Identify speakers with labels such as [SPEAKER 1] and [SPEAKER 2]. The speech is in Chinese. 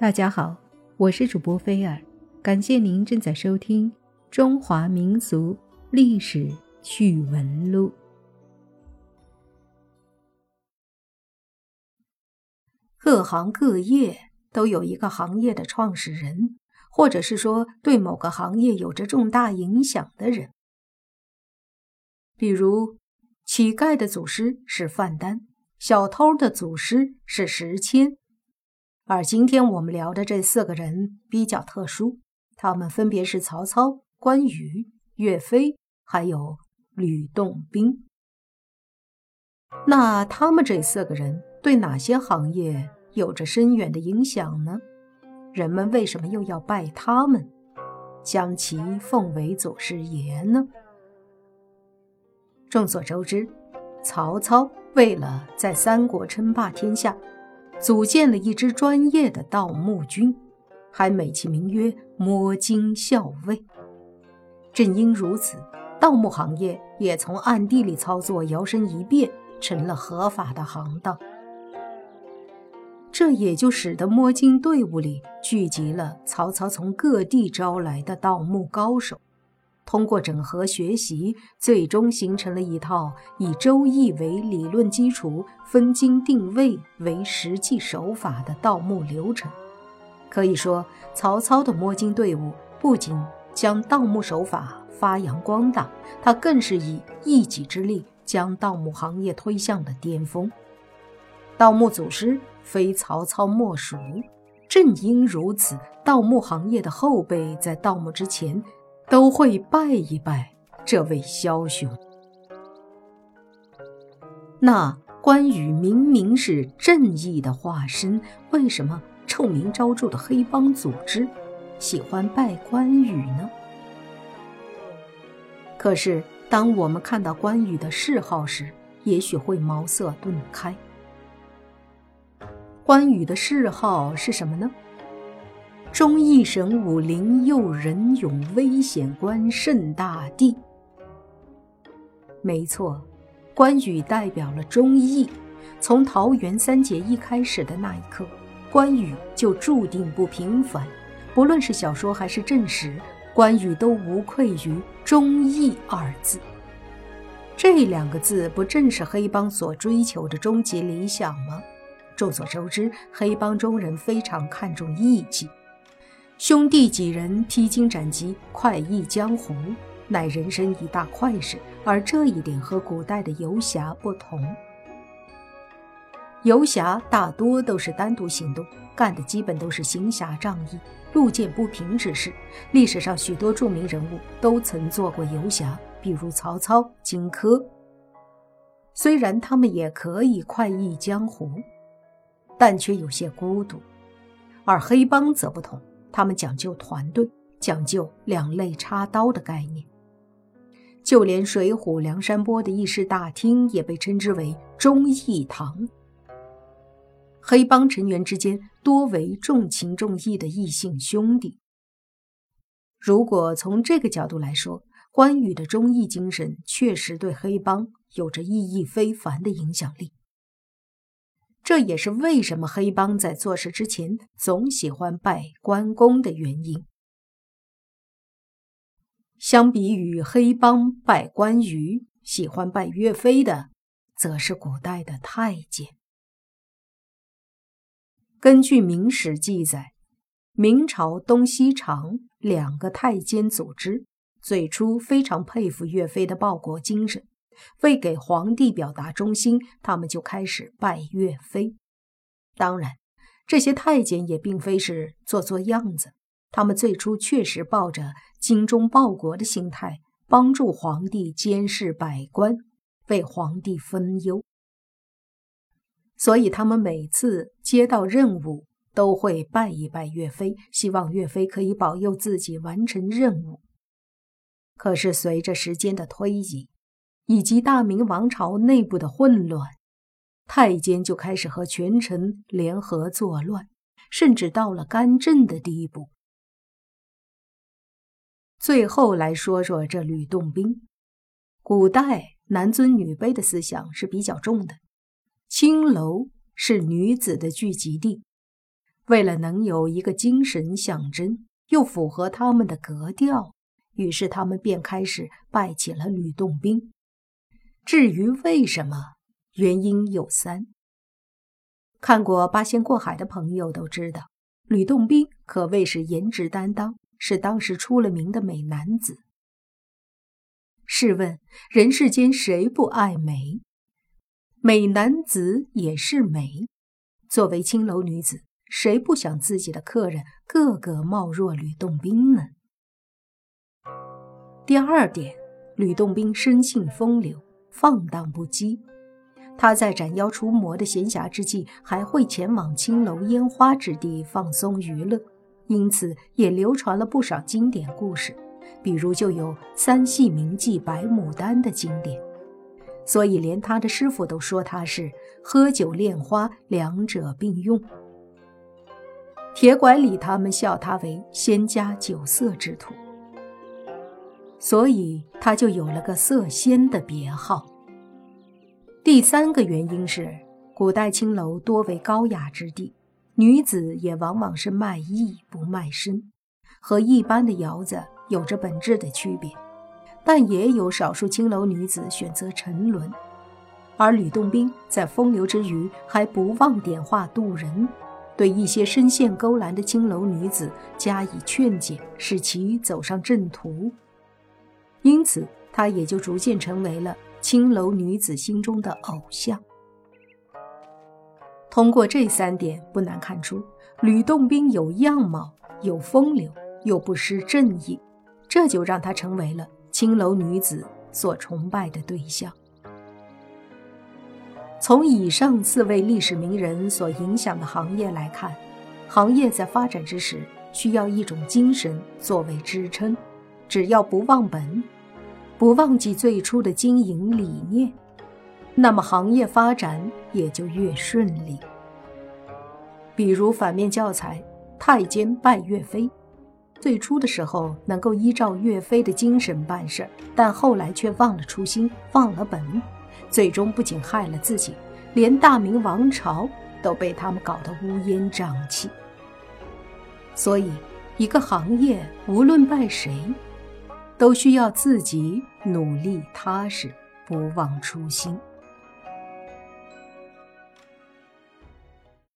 [SPEAKER 1] 大家好，我是主播菲尔，感谢您正在收听《中华民俗历史趣闻录》。各行各业都有一个行业的创始人，或者是说对某个行业有着重大影响的人。比如，乞丐的祖师是范丹，小偷的祖师是石谦。而今天我们聊的这四个人比较特殊，他们分别是曹操、关羽、岳飞，还有吕洞宾。那他们这四个人对哪些行业有着深远的影响呢？人们为什么又要拜他们，将其奉为祖师爷呢？众所周知，曹操为了在三国称霸天下。组建了一支专业的盗墓军，还美其名曰“摸金校尉”。正因如此，盗墓行业也从暗地里操作摇身一变成了合法的行当。这也就使得摸金队伍里聚集了曹操从各地招来的盗墓高手。通过整合学习，最终形成了一套以《周易》为理论基础、分金定位为实际手法的盗墓流程。可以说，曹操的摸金队伍不仅将盗墓手法发扬光大，他更是以一己之力将盗墓行业推向了巅峰。盗墓祖师非曹操莫属。正因如此，盗墓行业的后辈在盗墓之前。都会拜一拜这位枭雄。那关羽明明是正义的化身，为什么臭名昭著的黑帮组织喜欢拜关羽呢？可是，当我们看到关羽的谥号时，也许会茅塞顿开。关羽的谥号是什么呢？忠义神武，灵佑仁勇，危险关圣大帝。没错，关羽代表了忠义。从桃园三结义开始的那一刻，关羽就注定不平凡。不论是小说还是正史，关羽都无愧于忠义二字。这两个字，不正是黑帮所追求的终极理想吗？众所周知，黑帮中人非常看重义气。兄弟几人披荆斩棘，快意江湖，乃人生一大快事。而这一点和古代的游侠不同。游侠大多都是单独行动，干的基本都是行侠仗义、路见不平之事。历史上许多著名人物都曾做过游侠，比如曹操、荆轲。虽然他们也可以快意江湖，但却有些孤独。而黑帮则不同。他们讲究团队，讲究两肋插刀的概念。就连《水浒》梁山泊的议事大厅也被称之为忠义堂。黑帮成员之间多为重情重义的异性兄弟。如果从这个角度来说，关羽的忠义精神确实对黑帮有着意义非凡的影响力。这也是为什么黑帮在做事之前总喜欢拜关公的原因。相比于黑帮拜关羽，喜欢拜岳飞的，则是古代的太监。根据《明史》记载，明朝东西长两个太监组织，最初非常佩服岳飞的报国精神。为给皇帝表达忠心，他们就开始拜岳飞。当然，这些太监也并非是做做样子，他们最初确实抱着精忠报国的心态，帮助皇帝监视百官，为皇帝分忧。所以，他们每次接到任务，都会拜一拜岳飞，希望岳飞可以保佑自己完成任务。可是，随着时间的推移，以及大明王朝内部的混乱，太监就开始和权臣联合作乱，甚至到了干政的地步。最后来说说这吕洞宾。古代男尊女卑的思想是比较重的，青楼是女子的聚集地，为了能有一个精神象征，又符合他们的格调，于是他们便开始拜起了吕洞宾。至于为什么，原因有三。看过《八仙过海》的朋友都知道，吕洞宾可谓是颜值担当，是当时出了名的美男子。试问人世间谁不爱美？美男子也是美。作为青楼女子。谁不想自己的客人个个貌若吕洞宾呢？第二点，吕洞宾生性风流，放荡不羁。他在斩妖除魔的闲暇之际，还会前往青楼烟花之地放松娱乐，因此也流传了不少经典故事，比如就有三戏名妓白牡丹的经典。所以连他的师傅都说他是喝酒恋花，两者并用。铁拐李他们笑他为仙家酒色之徒，所以他就有了个色仙的别号。第三个原因是，古代青楼多为高雅之地，女子也往往是卖艺不卖身，和一般的窑子有着本质的区别。但也有少数青楼女子选择沉沦，而吕洞宾在风流之余，还不忘点化渡人。对一些深陷勾栏的青楼女子加以劝解，使其走上正途，因此他也就逐渐成为了青楼女子心中的偶像。通过这三点，不难看出，吕洞宾有样貌、有风流，又不失正义，这就让他成为了青楼女子所崇拜的对象。从以上四位历史名人所影响的行业来看，行业在发展之时需要一种精神作为支撑，只要不忘本，不忘记最初的经营理念，那么行业发展也就越顺利。比如反面教材《太监拜岳飞》，最初的时候能够依照岳飞的精神办事，但后来却忘了初心，忘了本。最终不仅害了自己，连大明王朝都被他们搞得乌烟瘴气。所以，一个行业无论拜谁，都需要自己努力踏实，不忘初心。